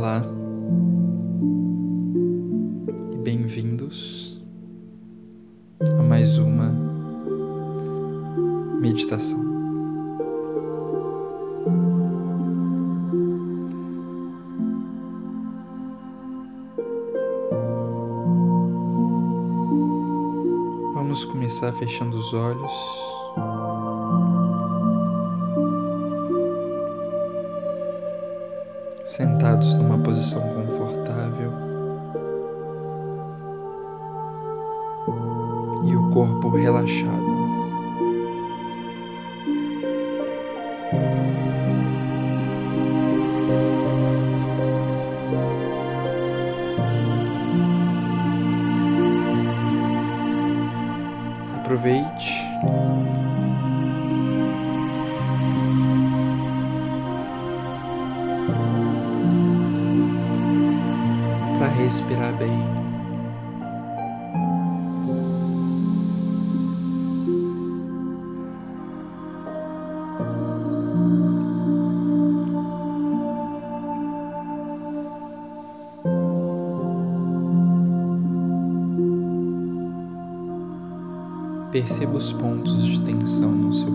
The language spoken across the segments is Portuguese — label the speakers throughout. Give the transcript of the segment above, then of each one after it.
Speaker 1: Olá e bem-vindos a mais uma meditação. Vamos começar fechando os olhos. Sentados numa posição confortável e o corpo relaxado. Perceba os pontos de tensão no seu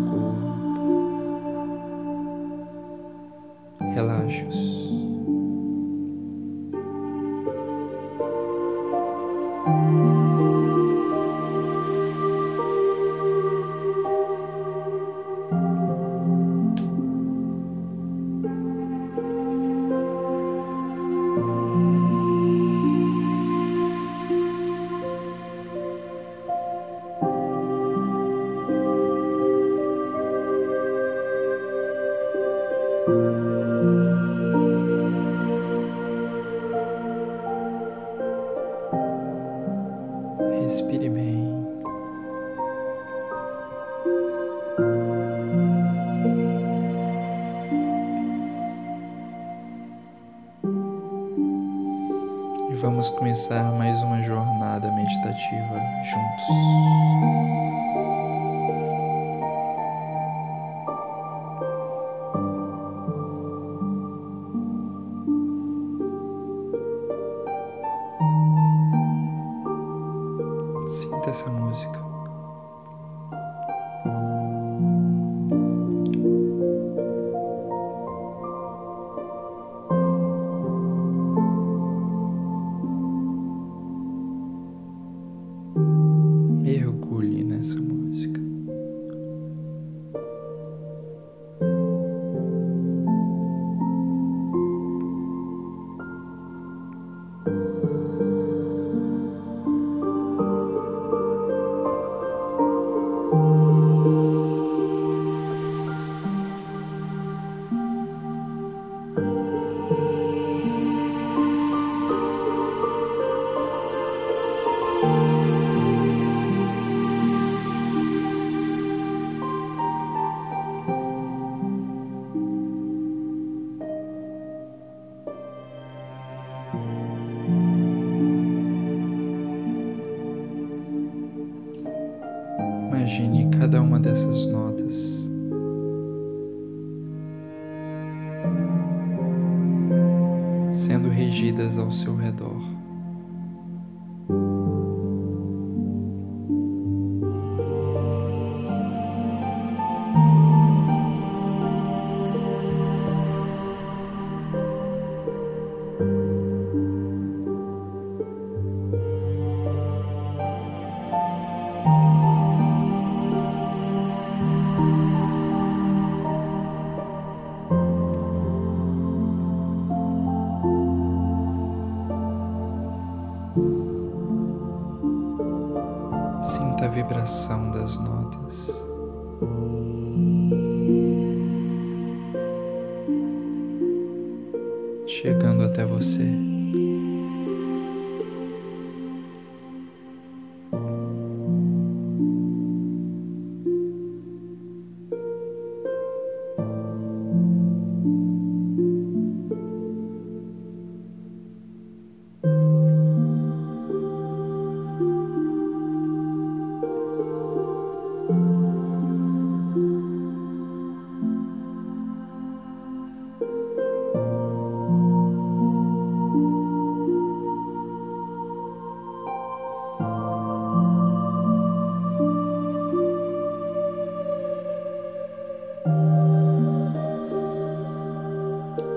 Speaker 1: vamos começar mais uma jornada meditativa juntos.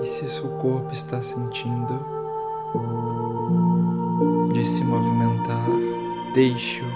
Speaker 1: Se seu corpo está sentindo de se movimentar. Deixe-o.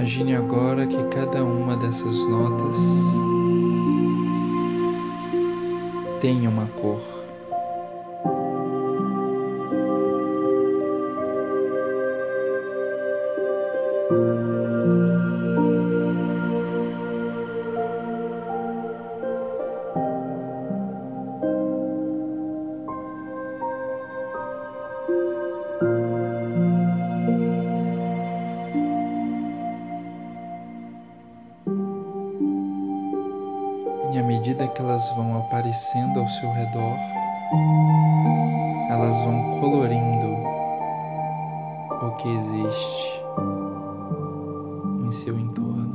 Speaker 1: Imagine agora que cada uma dessas notas tem uma cor. Medida que elas vão aparecendo ao seu redor, elas vão colorindo o que existe em seu entorno.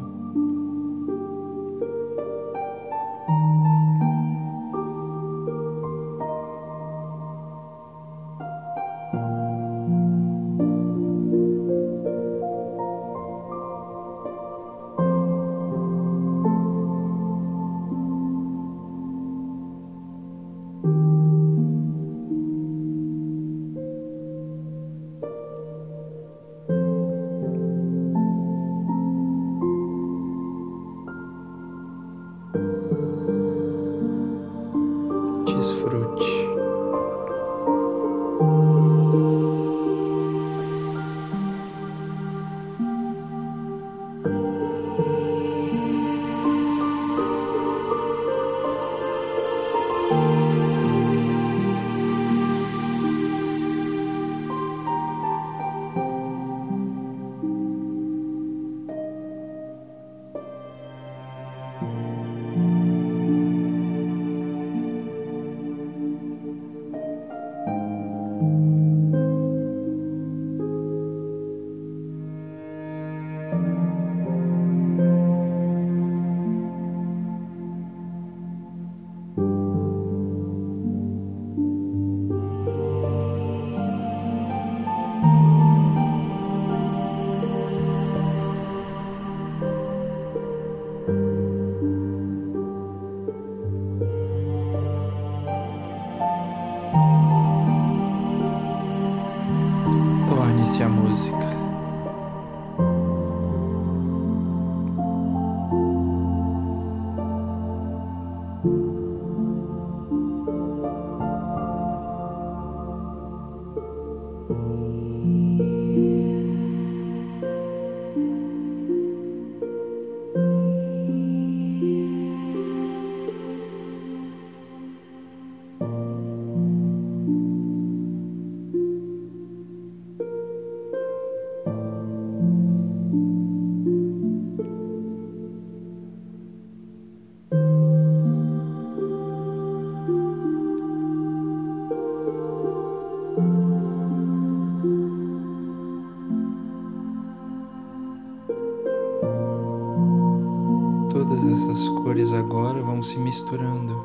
Speaker 1: Se misturando.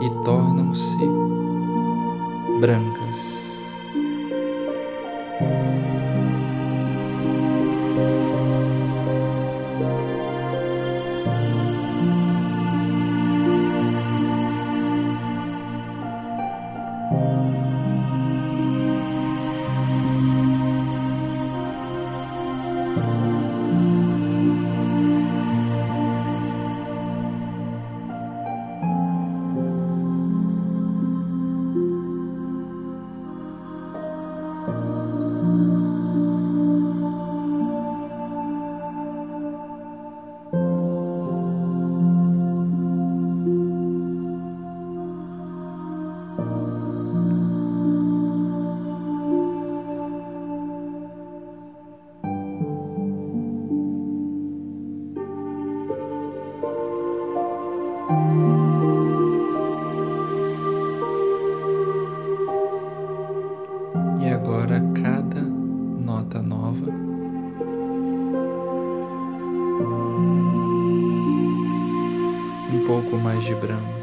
Speaker 1: E tornam-se brancas. Agora cada nota nova um pouco mais de branco.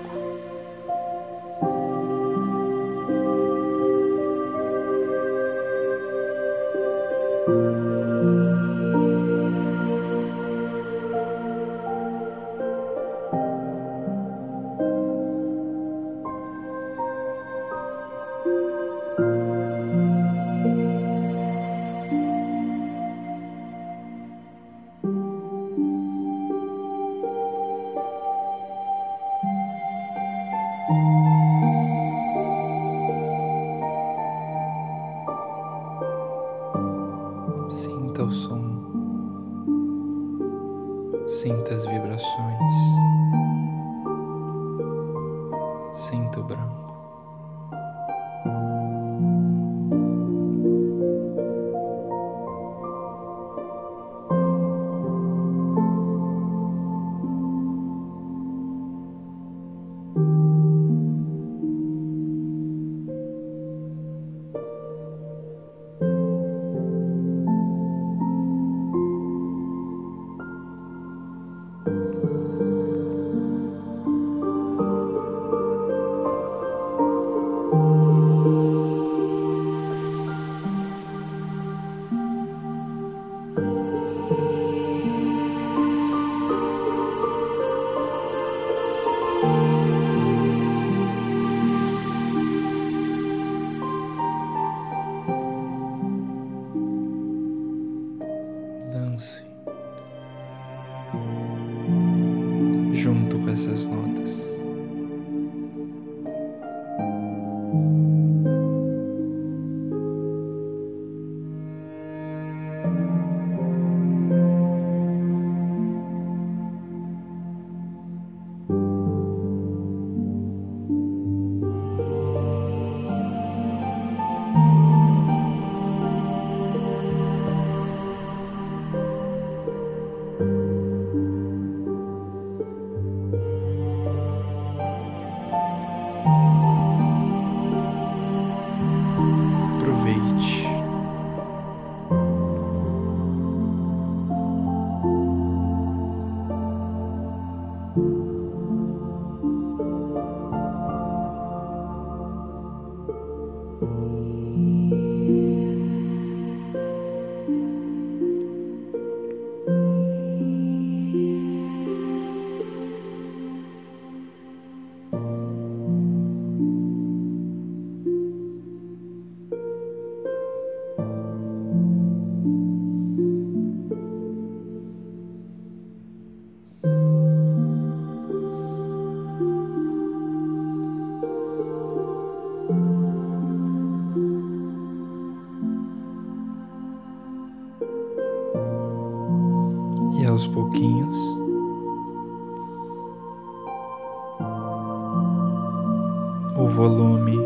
Speaker 1: O volume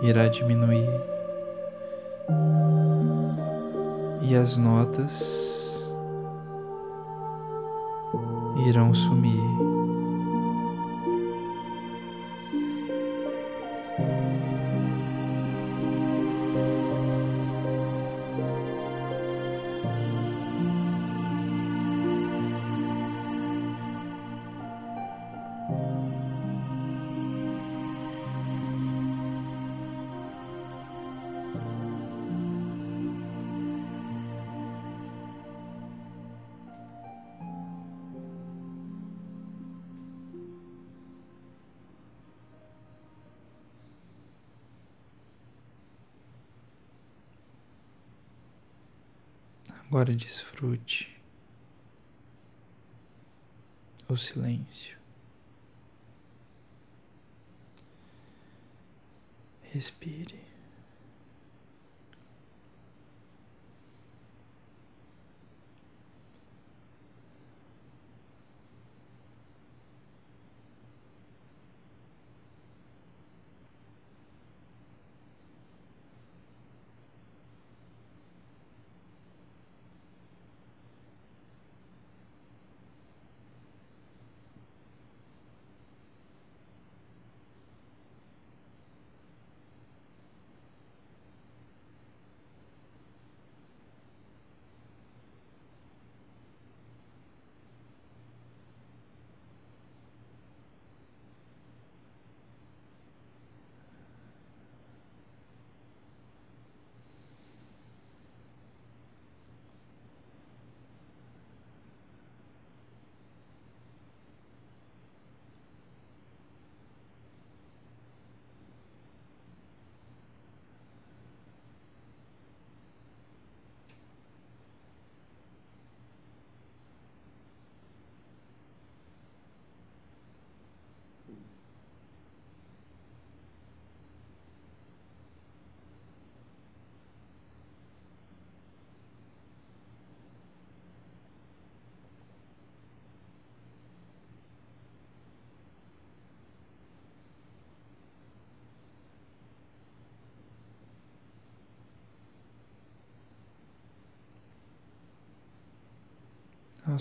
Speaker 1: irá diminuir e as notas irão sumir. Agora desfrute o silêncio. Respire.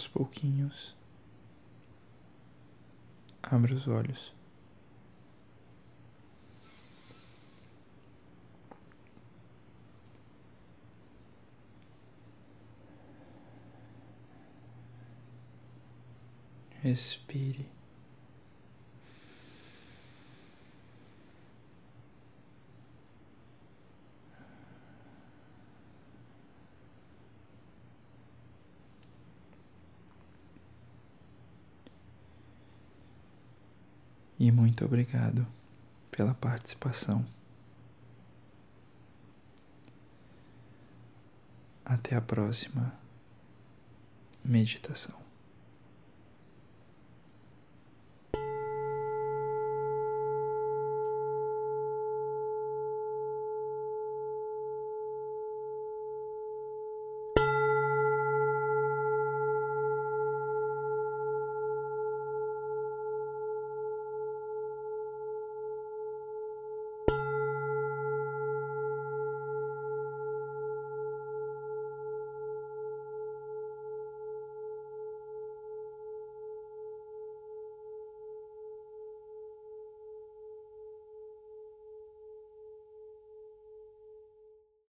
Speaker 1: Aos pouquinhos, abra os olhos. Respire. E muito obrigado pela participação. Até a próxima meditação.